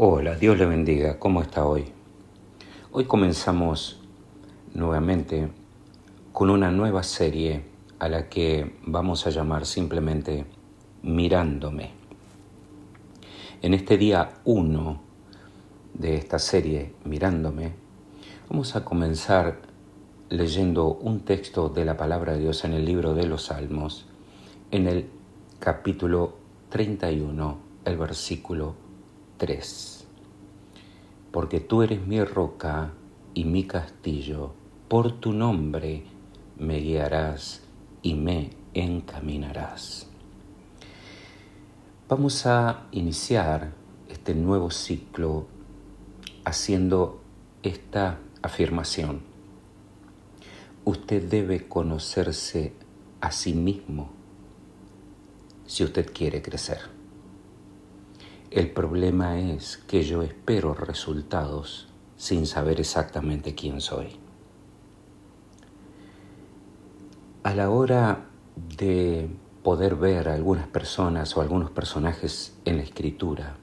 Hola, Dios le bendiga. ¿Cómo está hoy? Hoy comenzamos nuevamente con una nueva serie a la que vamos a llamar simplemente Mirándome. En este día 1 de esta serie Mirándome, vamos a comenzar leyendo un texto de la palabra de Dios en el libro de los Salmos, en el capítulo 31, el versículo 3. Porque tú eres mi roca y mi castillo, por tu nombre me guiarás y me encaminarás. Vamos a iniciar este nuevo ciclo haciendo esta afirmación. Usted debe conocerse a sí mismo si usted quiere crecer. El problema es que yo espero resultados sin saber exactamente quién soy. A la hora de poder ver a algunas personas o algunos personajes en la escritura,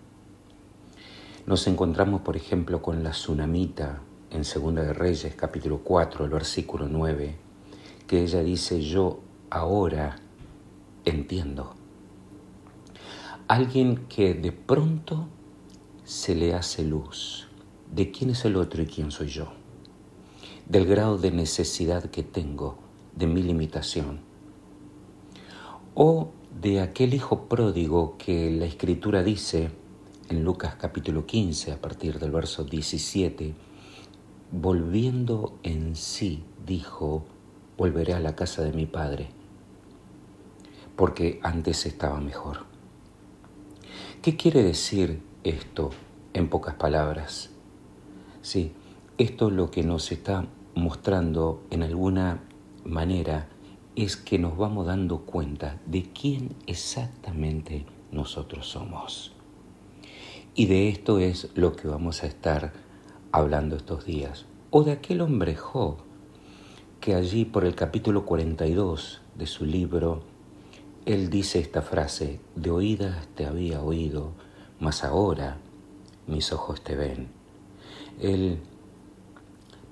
nos encontramos, por ejemplo, con la tsunamita en Segunda de Reyes, capítulo 4, el versículo 9, que ella dice, yo ahora entiendo. Alguien que de pronto se le hace luz. De quién es el otro y quién soy yo, del grado de necesidad que tengo, de mi limitación, o de aquel hijo pródigo que la escritura dice en Lucas capítulo 15 a partir del verso 17, volviendo en sí, dijo, volveré a la casa de mi padre, porque antes estaba mejor. ¿Qué quiere decir esto en pocas palabras? Sí, esto lo que nos está mostrando en alguna manera es que nos vamos dando cuenta de quién exactamente nosotros somos. Y de esto es lo que vamos a estar hablando estos días. O de aquel hombre Job, que allí por el capítulo 42 de su libro él dice esta frase, de oídas te había oído, mas ahora mis ojos te ven. Él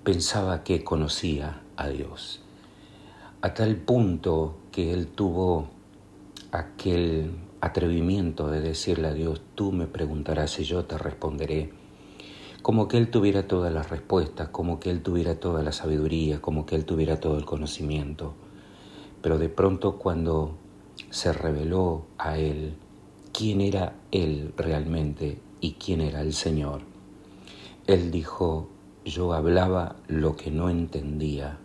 pensaba que conocía a Dios, a tal punto que él tuvo aquel atrevimiento de decirle a Dios, tú me preguntarás y yo te responderé, como que él tuviera todas las respuestas, como que él tuviera toda la sabiduría, como que él tuviera todo el conocimiento. Pero de pronto cuando se reveló a él quién era él realmente y quién era el Señor. Él dijo, yo hablaba lo que no entendía,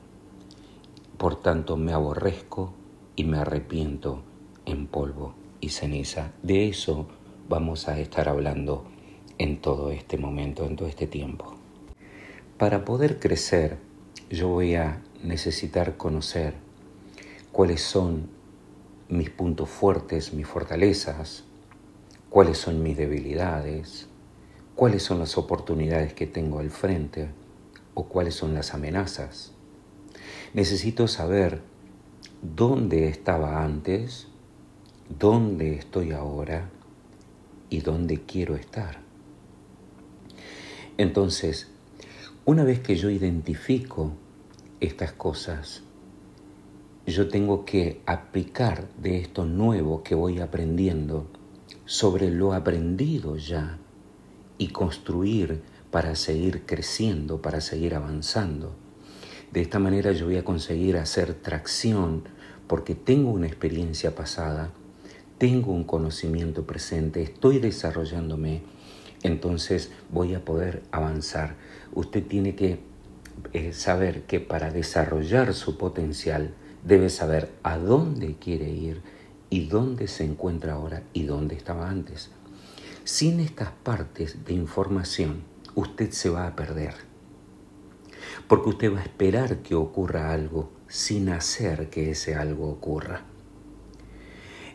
por tanto me aborrezco y me arrepiento en polvo y ceniza. De eso vamos a estar hablando en todo este momento, en todo este tiempo. Para poder crecer, yo voy a necesitar conocer cuáles son mis puntos fuertes, mis fortalezas, cuáles son mis debilidades, cuáles son las oportunidades que tengo al frente o cuáles son las amenazas. Necesito saber dónde estaba antes, dónde estoy ahora y dónde quiero estar. Entonces, una vez que yo identifico estas cosas, yo tengo que aplicar de esto nuevo que voy aprendiendo sobre lo aprendido ya y construir para seguir creciendo, para seguir avanzando. De esta manera yo voy a conseguir hacer tracción porque tengo una experiencia pasada, tengo un conocimiento presente, estoy desarrollándome, entonces voy a poder avanzar. Usted tiene que eh, saber que para desarrollar su potencial, debe saber a dónde quiere ir y dónde se encuentra ahora y dónde estaba antes. Sin estas partes de información, usted se va a perder. Porque usted va a esperar que ocurra algo sin hacer que ese algo ocurra.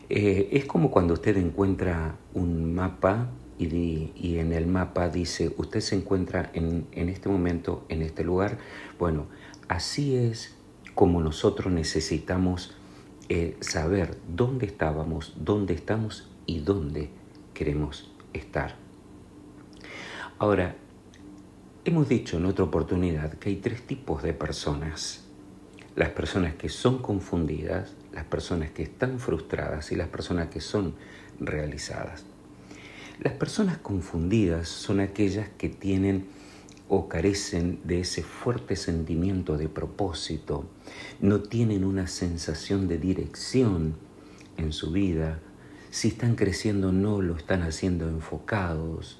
Eh, es como cuando usted encuentra un mapa y, y, en el mapa dice, usted se encuentra en, en este momento, en este lugar. Bueno, así es como nosotros necesitamos eh, saber dónde estábamos, dónde estamos y dónde queremos estar. Ahora, hemos dicho en otra oportunidad que hay tres tipos de personas. Las personas que son confundidas, las personas que están frustradas y las personas que son realizadas. Las personas confundidas son aquellas que tienen o carecen de ese fuerte sentimiento de propósito, no tienen una sensación de dirección en su vida, si están creciendo no lo están haciendo enfocados,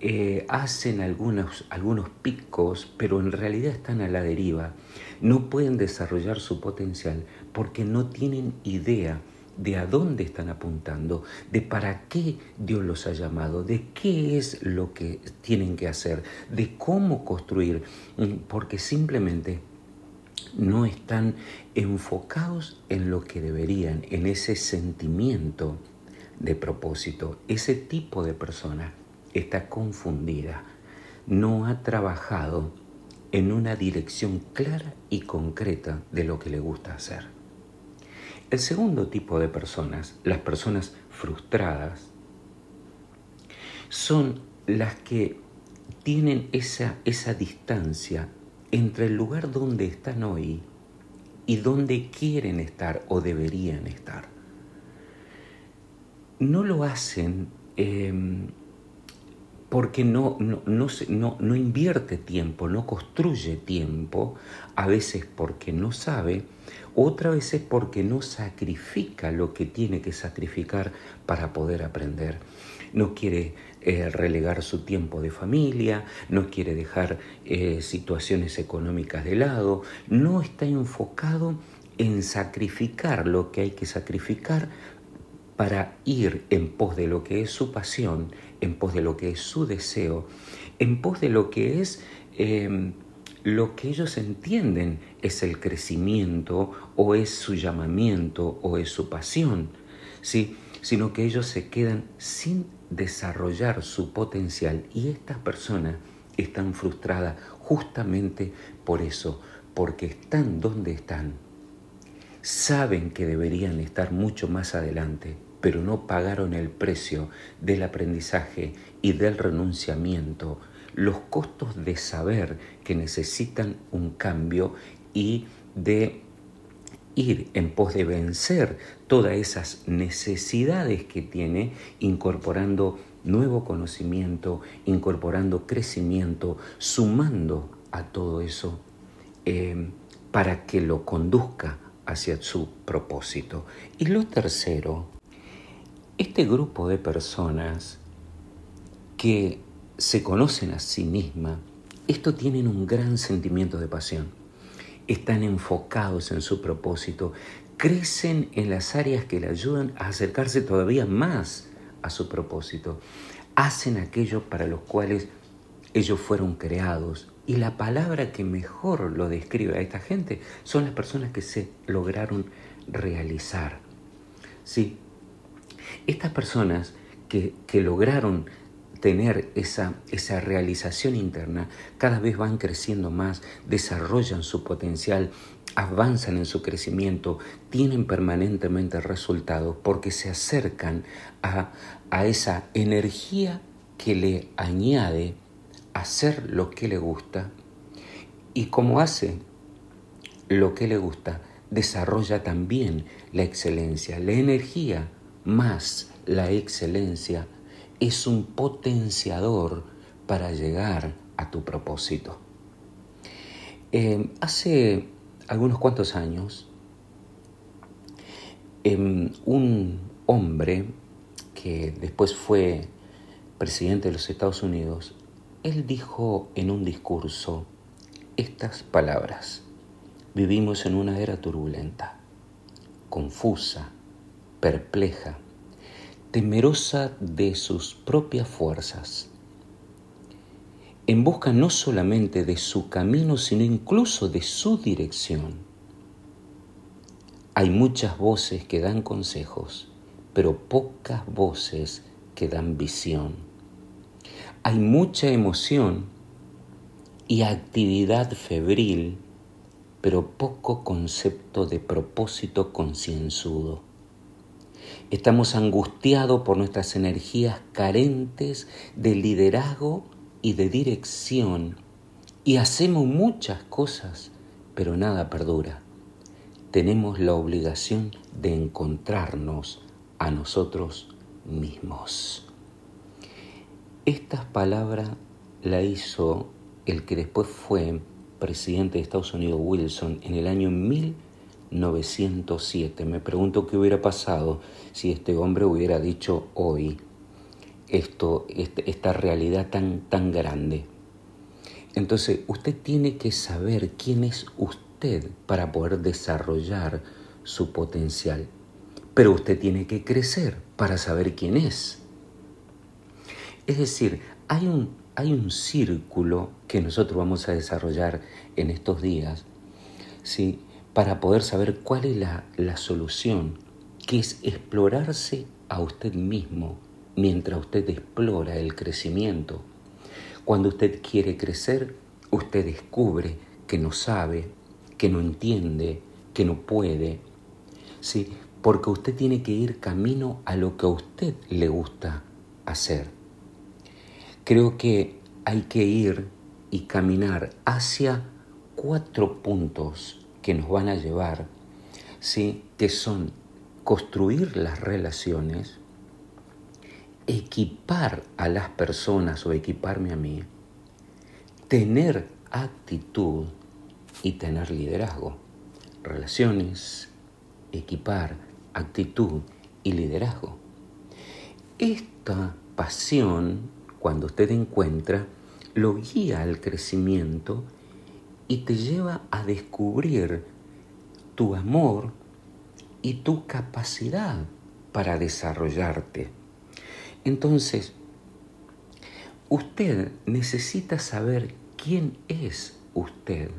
eh, hacen algunos, algunos picos, pero en realidad están a la deriva, no pueden desarrollar su potencial porque no tienen idea de a dónde están apuntando, de para qué Dios los ha llamado, de qué es lo que tienen que hacer, de cómo construir, mm, porque simplemente no están enfocados en lo que deberían, en ese sentimiento de propósito. Ese tipo de persona está confundida, no ha trabajado en una dirección clara y concreta de lo que le gusta hacer. El segundo tipo de personas, las personas frustradas, son las que tienen esa, esa distancia entre el lugar donde están hoy y donde quieren estar o deberían estar. No lo hacen em, porque no, no, no, no invierte tiempo, no construye tiempo, a veces porque no sabe, otra vez es porque no sacrifica lo que tiene que sacrificar para poder aprender. No quiere eh, relegar su tiempo de familia, no quiere dejar eh, situaciones económicas de lado, no está enfocado en sacrificar lo que hay que sacrificar para ir en pos de lo que es su pasión, en pos de lo que es su deseo, en pos de lo que es em, lo que ellos entienden es el crecimiento o es su llamamiento o es su pasión, ¿sí? sino que ellos se quedan sin desarrollar su potencial y estas personas están frustradas justamente por eso, porque están donde están. Saben que deberían estar mucho más adelante, pero no pagaron el precio del aprendizaje y del renunciamiento, los costos de saber que necesitan un cambio y de ir en pos de vencer todas esas necesidades que tiene, incorporando nuevo conocimiento, incorporando crecimiento, sumando a todo eso eh, para que lo conduzca hacia su propósito. Y lo tercero, este grupo de personas que se conocen a sí mismas, esto tienen un gran sentimiento de pasión están enfocados en su propósito, crecen en las áreas que le ayudan a acercarse todavía más a su propósito, hacen aquello para los cuales ellos fueron creados. Y la palabra que mejor lo describe a esta gente son las personas que se lograron realizar. Sí, estas personas que, que lograron tener esa, esa realización interna, cada vez van creciendo más, desarrollan su potencial, avanzan en su crecimiento, tienen permanentemente resultados porque se acercan a, a esa energía que le añade hacer lo que le gusta y como hace lo que le gusta, desarrolla también la excelencia, la energía más la excelencia es un potenciador para llegar a tu propósito. Eh, hace algunos cuantos años, em, un hombre que después fue presidente de los Estados Unidos, él dijo en un discurso estas palabras. Vivimos en una era turbulenta, confusa, perpleja, temerosa de sus propias fuerzas, en busca no solamente de su camino, sino incluso de su dirección. Hay muchas voces que dan consejos, pero pocas voces que dan visión. Hay mucha emoción y actividad febril, pero poco concepto de propósito concienzudo. Estamos angustiados por nuestras energías carentes de liderazgo y de dirección y hacemos muchas cosas, pero nada perdura. Tenemos la obligación de encontrarnos a nosotros mismos. Estas palabras la hizo el que después fue presidente de Estados Unidos, Wilson, en el año 1907. Me pregunto qué hubiera pasado si este hombre hubiera dicho hoy esto, este, esta realidad tan, tan grande. Entonces, usted tiene que saber quién es usted para poder desarrollar su potencial. Pero usted tiene que crecer para saber quién es. Es decir, hay un, hay un círculo que nosotros vamos a desarrollar en estos días, ¿sí? Para poder saber cuál es la, la solución, que es explorarse a usted mismo mientras usted explora el crecimiento. Cuando usted quiere crecer, usted descubre que no sabe, que no entiende, que no puede. ¿sí? Porque usted tiene que ir camino a lo que a usted le gusta hacer. Creo que hay que ir y caminar hacia cuatro puntos que nos van a llevar, ¿sí? que son construir las relaciones, equipar a las personas o equiparme a mí, tener actitud y tener liderazgo. Relaciones, equipar, actitud y liderazgo. Esta pasión, cuando usted encuentra, lo guía al crecimiento y te lleva a descubrir tu amor y tu capacidad para desarrollarte. Entonces, usted necesita saber quién es usted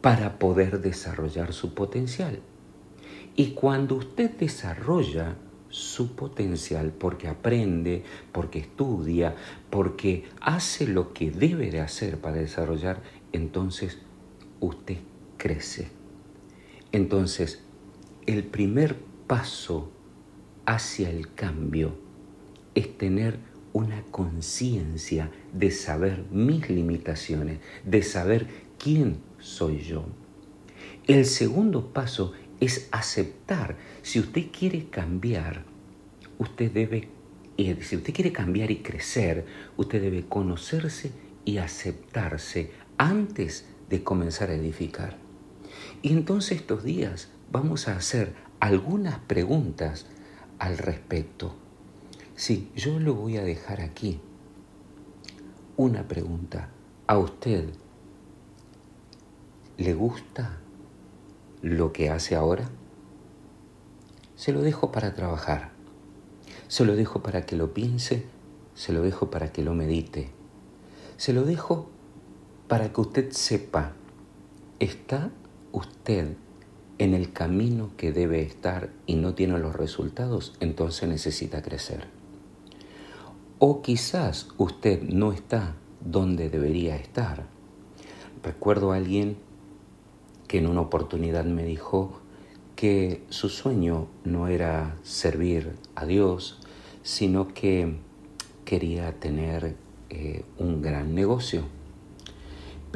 para poder desarrollar su potencial. Y cuando usted desarrolla su potencial porque aprende, porque estudia, porque hace lo que debe de hacer para desarrollar, entonces usted crece. Entonces, el primer paso hacia el cambio es tener una conciencia de saber mis limitaciones, de saber quién soy yo. El segundo paso es aceptar. Si usted quiere cambiar, usted debe, eh, si usted quiere cambiar y crecer, usted debe conocerse y aceptarse antes de comenzar a edificar. Y entonces estos días vamos a hacer algunas preguntas al respecto. Sí, yo lo voy a dejar aquí. Una pregunta. ¿A usted le gusta lo que hace ahora? Se lo dejo para trabajar. Se lo dejo para que lo piense. Se lo dejo para que lo medite. Se lo dejo para que usted sepa, ¿está usted en el camino que debe estar y no tiene los resultados? Entonces necesita crecer. O quizás usted no está donde debería estar. Recuerdo a alguien que en una oportunidad me dijo que su sueño no era servir a Dios, sino que quería tener eh, un gran negocio.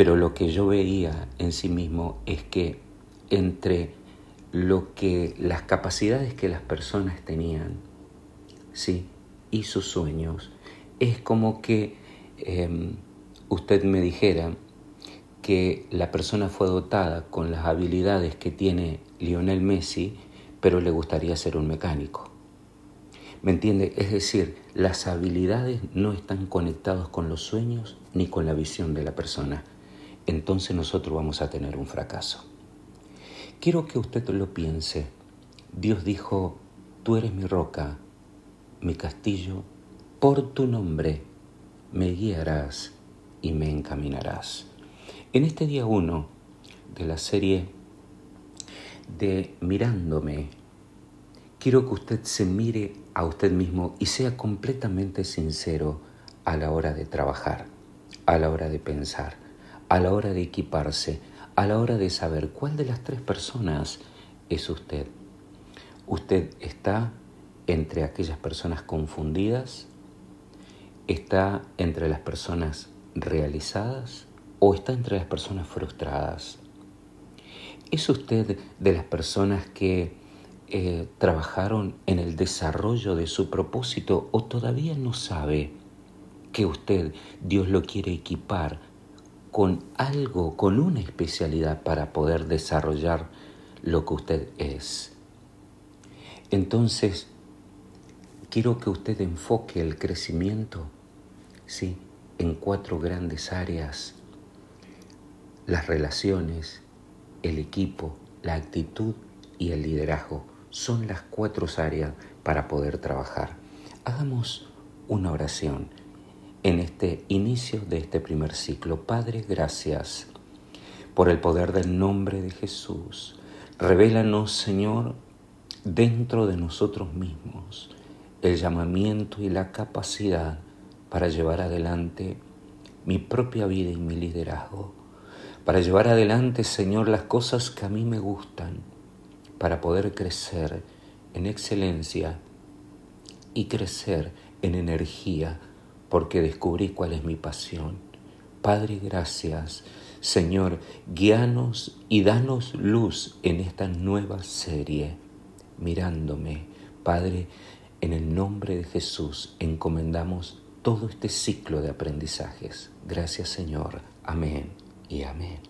Pero lo que yo veía en sí mismo es que entre lo que las capacidades que las personas tenían, sí, y sus sueños. Es como que em, usted me dijera que la persona fue dotada con las habilidades que tiene Lionel Messi, pero le gustaría ser un mecánico. ¿Me entiende? Es decir, las habilidades no están conectadas con los sueños ni con la visión de la persona. Entonces nosotros vamos a tener un fracaso. Quiero que usted lo piense. Dios dijo, tú eres mi roca, mi castillo, por tu nombre me guiarás y me encaminarás. En este día uno de la serie de Mirándome, quiero que usted se mire a usted mismo y sea completamente sincero a la hora de trabajar, a la hora de pensar, a la hora de equiparse, a la hora de saber cuál de las tres personas es usted. Usted está entre aquellas personas confundidas, ¿Está entre las personas realizadas o está entre las personas frustradas? ¿Es usted de las personas que eh, trabajaron en el desarrollo de su propósito o todavía no sabe que usted, Dios lo quiere equipar con algo, con una especialidad para poder desarrollar lo que usted es? Entonces, quiero que usted enfoque el crecimiento, ¿sí? En cuatro grandes áreas. Las relaciones, el equipo, la actitud y el liderazgo son las cuatro áreas para poder trabajar. Hagamos una oración en este inicio de este primer ciclo. Padre, gracias por el poder del nombre de Jesús. Revélanos, Señor, dentro de nosotros mismos el llamamiento y la capacidad para llevar adelante mi propia vida y mi liderazgo, para llevar adelante, Señor, las cosas que a mí me gustan, para poder crecer en excelencia y crecer en energía, porque descubrí cuál es mi pasión. Padre, gracias. Señor, guíanos y danos luz en esta nueva serie, mirándome. Padre, en el nombre de Jesús encomendamos todo este ciclo de aprendizajes. Gracias Señor. Amén y amén.